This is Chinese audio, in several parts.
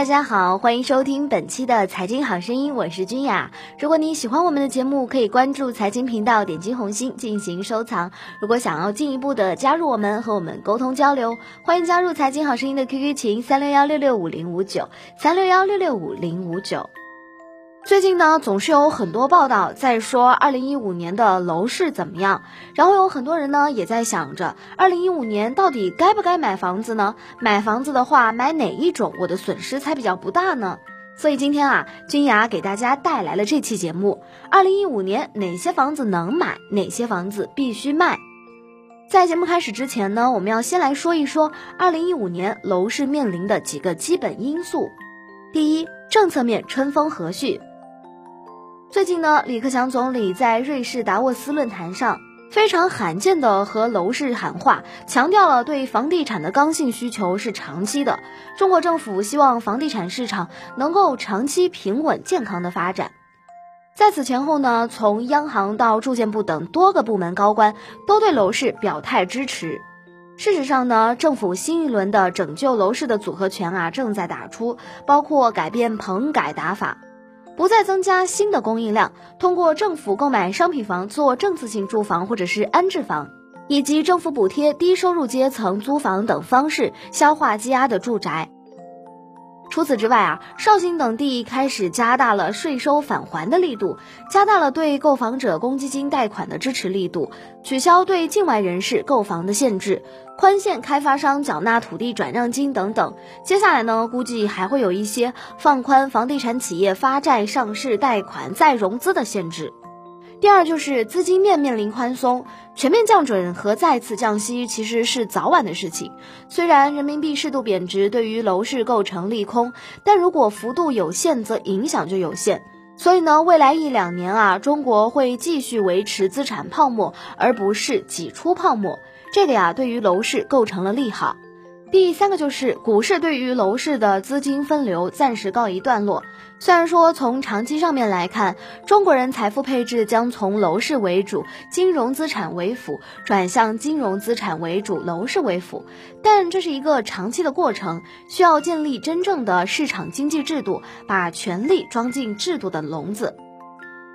大家好，欢迎收听本期的财经好声音，我是君雅。如果你喜欢我们的节目，可以关注财经频道，点击红心进行收藏。如果想要进一步的加入我们，和我们沟通交流，欢迎加入财经好声音的 QQ 群三六幺六六五零五九三六幺六六五零五九。最近呢，总是有很多报道在说二零一五年的楼市怎么样，然后有很多人呢也在想着，二零一五年到底该不该买房子呢？买房子的话，买哪一种我的损失才比较不大呢？所以今天啊，君雅给大家带来了这期节目：二零一五年哪些房子能买，哪些房子必须卖。在节目开始之前呢，我们要先来说一说二零一五年楼市面临的几个基本因素。第一，政策面春风和煦。最近呢，李克强总理在瑞士达沃斯论坛上非常罕见的和楼市喊话，强调了对房地产的刚性需求是长期的。中国政府希望房地产市场能够长期平稳健康的发展。在此前后呢，从央行到住建部等多个部门高官都对楼市表态支持。事实上呢，政府新一轮的拯救楼市的组合拳啊正在打出，包括改变棚改打法。不再增加新的供应量，通过政府购买商品房做政策性住房或者是安置房，以及政府补贴低收入阶层租房等方式消化积压的住宅。除此之外啊，绍兴等地开始加大了税收返还的力度，加大了对购房者公积金贷款的支持力度，取消对境外人士购房的限制，宽限开发商缴纳土地转让金等等。接下来呢，估计还会有一些放宽房地产企业发债、上市、贷款、再融资的限制。第二就是资金面面临宽松，全面降准和再次降息其实是早晚的事情。虽然人民币适度贬值对于楼市构成利空，但如果幅度有限，则影响就有限。所以呢，未来一两年啊，中国会继续维持资产泡沫，而不是挤出泡沫。这个呀，对于楼市构成了利好。第三个就是股市对于楼市的资金分流暂时告一段落。虽然说从长期上面来看，中国人财富配置将从楼市为主、金融资产为辅，转向金融资产为主、楼市为辅，但这是一个长期的过程，需要建立真正的市场经济制度，把权力装进制度的笼子。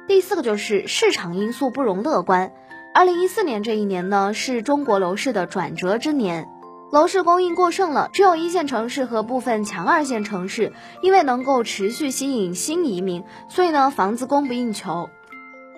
第四个就是市场因素不容乐观。二零一四年这一年呢，是中国楼市的转折之年。楼市供应过剩了，只有一线城市和部分强二线城市，因为能够持续吸引新移民，所以呢房子供不应求。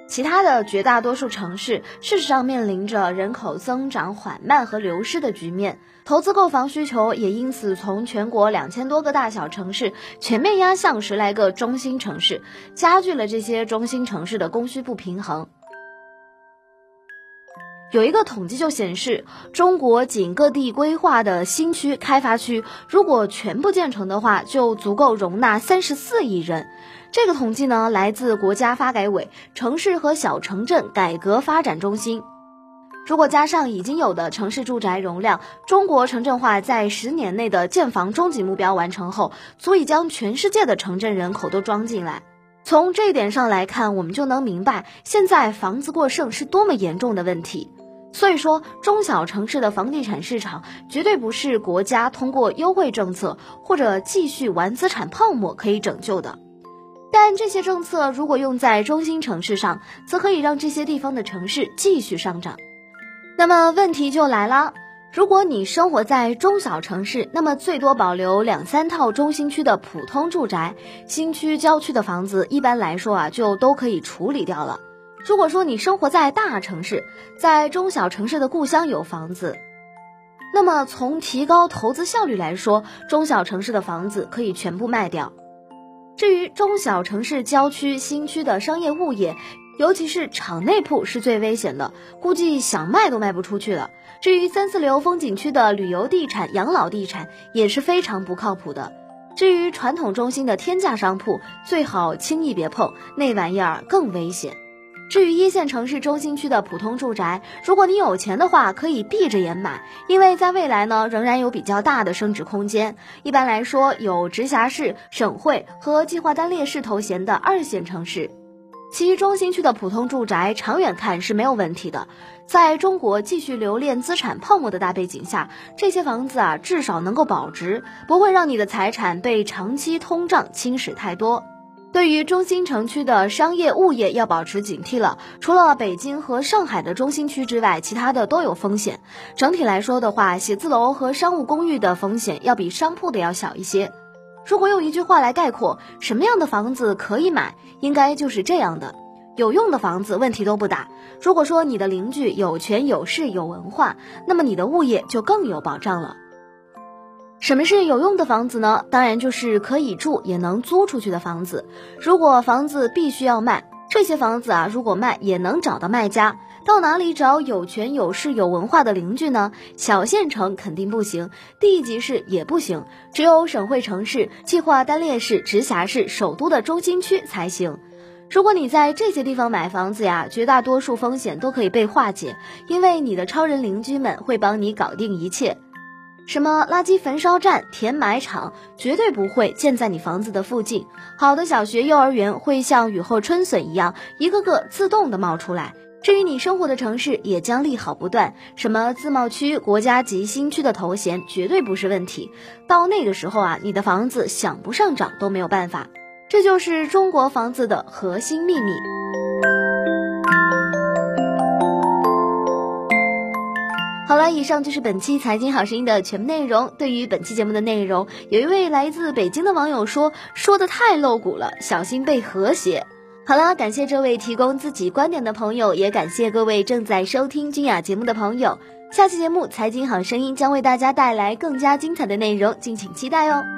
其他的绝大多数城市，事实上面临着人口增长缓慢和流失的局面，投资购房需求也因此从全国两千多个大小城市全面压向十来个中心城市，加剧了这些中心城市的供需不平衡。有一个统计就显示，中国仅各地规划的新区开发区，如果全部建成的话，就足够容纳三十四亿人。这个统计呢，来自国家发改委城市和小城镇改革发展中心。如果加上已经有的城市住宅容量，中国城镇化在十年内的建房终极目标完成后，足以将全世界的城镇人口都装进来。从这一点上来看，我们就能明白，现在房子过剩是多么严重的问题。所以说，中小城市的房地产市场绝对不是国家通过优惠政策或者继续玩资产泡沫可以拯救的。但这些政策如果用在中心城市上，则可以让这些地方的城市继续上涨。那么问题就来了，如果你生活在中小城市，那么最多保留两三套中心区的普通住宅，新区郊区的房子一般来说啊，就都可以处理掉了。如果说你生活在大城市，在中小城市的故乡有房子，那么从提高投资效率来说，中小城市的房子可以全部卖掉。至于中小城市郊区新区的商业物业，尤其是厂内铺是最危险的，估计想卖都卖不出去了。至于三四流风景区的旅游地产、养老地产也是非常不靠谱的。至于传统中心的天价商铺，最好轻易别碰，那玩意儿更危险。至于一线城市中心区的普通住宅，如果你有钱的话，可以闭着眼买，因为在未来呢，仍然有比较大的升值空间。一般来说，有直辖市、省会和计划单列市头衔的二线城市，其中心区的普通住宅长远看是没有问题的。在中国继续留恋资产泡沫的大背景下，这些房子啊至少能够保值，不会让你的财产被长期通胀侵蚀太多。对于中心城区的商业物业要保持警惕了。除了北京和上海的中心区之外，其他的都有风险。整体来说的话，写字楼和商务公寓的风险要比商铺的要小一些。如果用一句话来概括，什么样的房子可以买，应该就是这样的：有用的房子问题都不大。如果说你的邻居有权有势有文化，那么你的物业就更有保障了。什么是有用的房子呢？当然就是可以住也能租出去的房子。如果房子必须要卖，这些房子啊，如果卖也能找到卖家。到哪里找有权有势有文化的邻居呢？小县城肯定不行，地级市也不行，只有省会城市、计划单列市、直辖市、首都的中心区才行。如果你在这些地方买房子呀，绝大多数风险都可以被化解，因为你的超人邻居们会帮你搞定一切。什么垃圾焚烧站、填埋场，绝对不会建在你房子的附近。好的小学、幼儿园会像雨后春笋一样，一个个自动的冒出来。至于你生活的城市，也将利好不断。什么自贸区、国家级新区的头衔，绝对不是问题。到那个时候啊，你的房子想不上涨都没有办法。这就是中国房子的核心秘密。好了，以上就是本期财经好声音的全部内容。对于本期节目的内容，有一位来自北京的网友说：“说的太露骨了，小心被和谐。”好了，感谢这位提供自己观点的朋友，也感谢各位正在收听君雅节目的朋友。下期节目《财经好声音》将为大家带来更加精彩的内容，敬请期待哦。